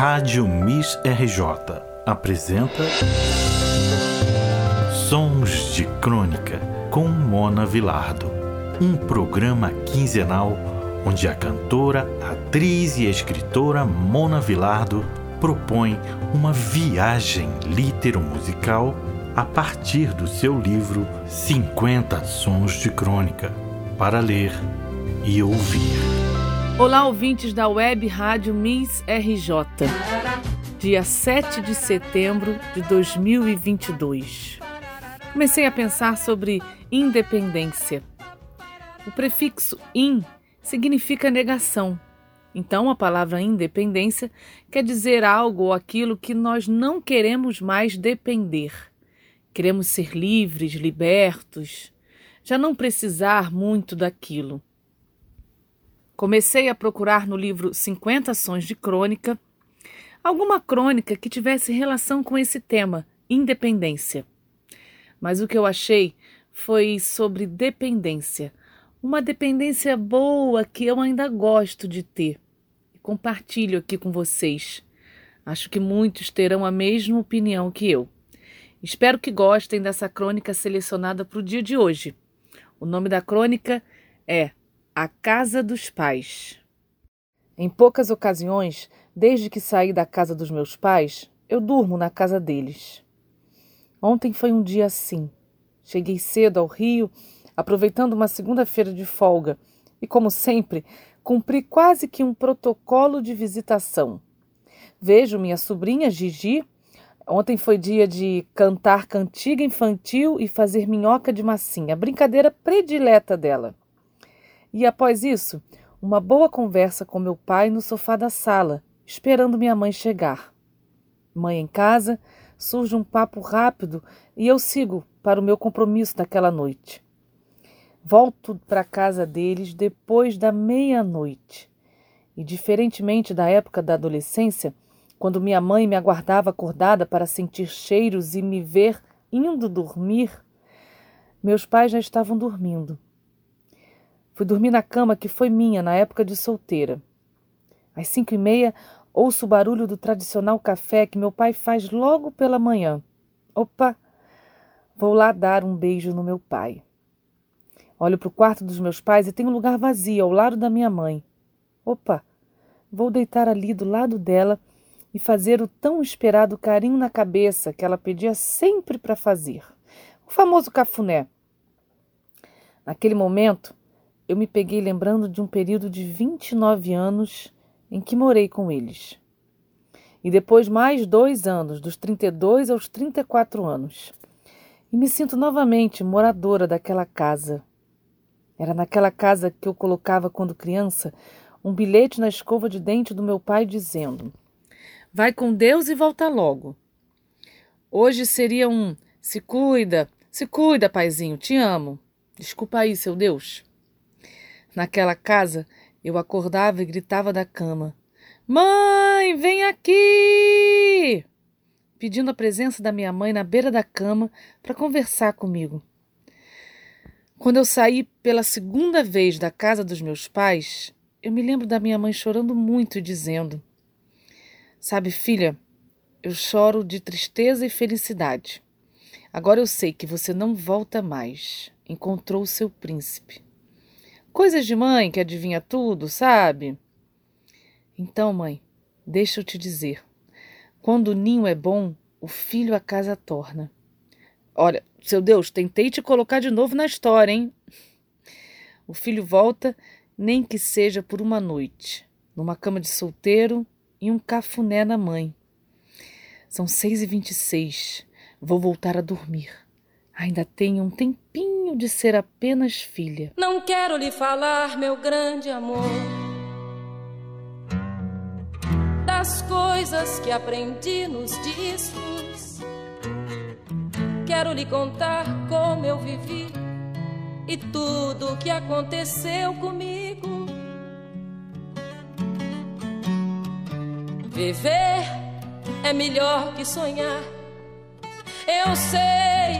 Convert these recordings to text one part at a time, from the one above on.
Rádio Miss RJ apresenta Sons de Crônica com Mona Vilardo, um programa quinzenal onde a cantora, atriz e escritora Mona Vilardo propõe uma viagem litero-musical a partir do seu livro 50 Sons de Crônica, para ler e ouvir. Olá, ouvintes da web rádio Miss RJ. Dia 7 de setembro de 2022. Comecei a pensar sobre independência. O prefixo in significa negação. Então, a palavra independência quer dizer algo ou aquilo que nós não queremos mais depender. Queremos ser livres, libertos, já não precisar muito daquilo. Comecei a procurar no livro 50 Sons de Crônica alguma crônica que tivesse relação com esse tema, independência. Mas o que eu achei foi sobre dependência, uma dependência boa que eu ainda gosto de ter compartilho aqui com vocês. Acho que muitos terão a mesma opinião que eu. Espero que gostem dessa crônica selecionada para o dia de hoje. O nome da crônica é A Casa dos Pais. Em poucas ocasiões, desde que saí da casa dos meus pais, eu durmo na casa deles. Ontem foi um dia assim. Cheguei cedo ao Rio aproveitando uma segunda-feira de folga e, como sempre, cumpri quase que um protocolo de visitação. Vejo minha sobrinha Gigi. Ontem foi dia de cantar cantiga infantil e fazer minhoca de massinha, brincadeira predileta dela. E após isso, uma boa conversa com meu pai no sofá da sala, esperando minha mãe chegar. Mãe em casa, surge um papo rápido e eu sigo para o meu compromisso daquela noite. Volto para a casa deles depois da meia-noite. E, diferentemente da época da adolescência, quando minha mãe me aguardava acordada para sentir cheiros e me ver indo dormir, meus pais já estavam dormindo. Fui dormir na cama que foi minha na época de solteira. Às cinco e meia, ouço o barulho do tradicional café que meu pai faz logo pela manhã. Opa! Vou lá dar um beijo no meu pai. Olho para o quarto dos meus pais e tem um lugar vazio ao lado da minha mãe. Opa! Vou deitar ali do lado dela e fazer o tão esperado carinho na cabeça que ela pedia sempre para fazer. O famoso cafuné. Naquele momento, eu me peguei lembrando de um período de 29 anos em que morei com eles. E depois mais dois anos, dos 32 aos 34 anos. E me sinto novamente moradora daquela casa era naquela casa que eu colocava quando criança um bilhete na escova de dente do meu pai dizendo: Vai com Deus e volta logo. Hoje seria um se cuida, se cuida, paizinho, te amo. Desculpa aí, seu Deus. Naquela casa, eu acordava e gritava da cama: Mãe, vem aqui! Pedindo a presença da minha mãe na beira da cama para conversar comigo. Quando eu saí pela segunda vez da casa dos meus pais, eu me lembro da minha mãe chorando muito e dizendo: Sabe, filha, eu choro de tristeza e felicidade. Agora eu sei que você não volta mais. Encontrou seu príncipe. Coisas de mãe que adivinha tudo, sabe? Então, mãe, deixa eu te dizer: quando o ninho é bom, o filho a casa torna. Olha, seu Deus, tentei te colocar de novo na história, hein? O filho volta, nem que seja por uma noite, numa cama de solteiro e um cafuné na mãe. São seis e vinte e seis. Vou voltar a dormir. Ainda tenho um tempinho de ser apenas filha. Não quero lhe falar, meu grande amor, das coisas que aprendi nos discos quero lhe contar como eu vivi e tudo o que aconteceu comigo. Viver é melhor que sonhar. Eu sei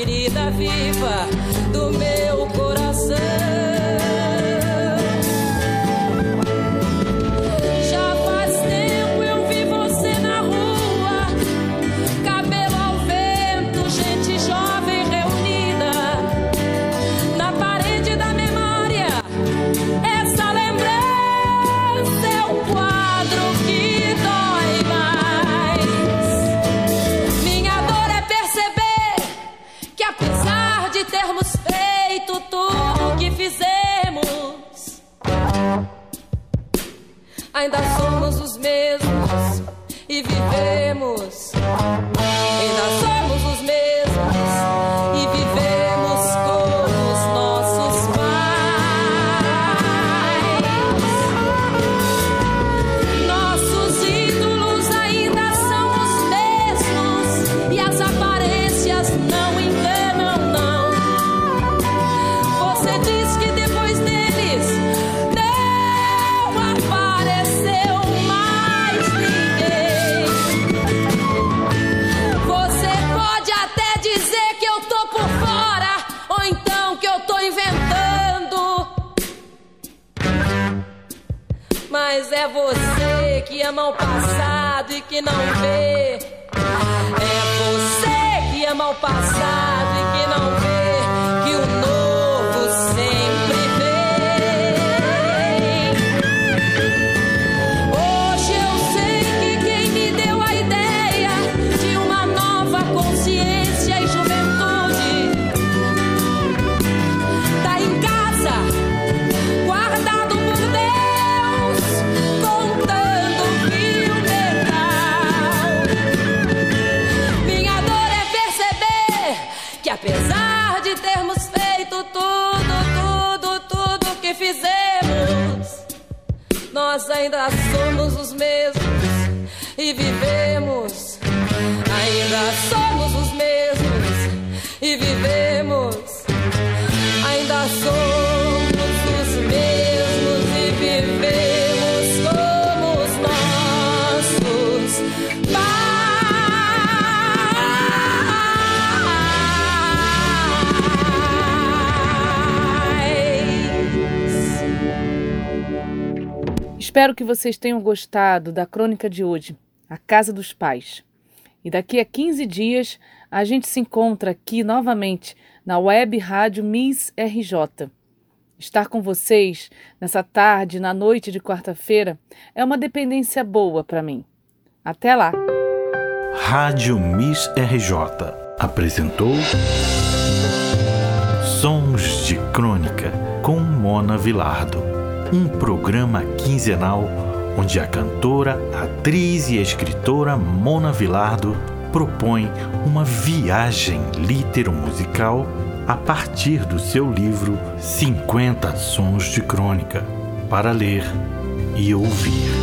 ferida viva do meu é você que ama o passado e que não vê. É você que ama o passado nós ainda somos os mesmos e vivemos. Ainda Espero que vocês tenham gostado da crônica de hoje, A Casa dos Pais. E daqui a 15 dias a gente se encontra aqui novamente na web rádio Miss RJ. Estar com vocês nessa tarde, na noite de quarta-feira, é uma dependência boa para mim. Até lá! Rádio Miss RJ apresentou Sons de Crônica com Mona Vilardo, um programa quinzenal onde a cantora, atriz e escritora Mona Vilardo propõe uma viagem litero-musical a partir do seu livro 50 Sons de Crônica para ler e ouvir.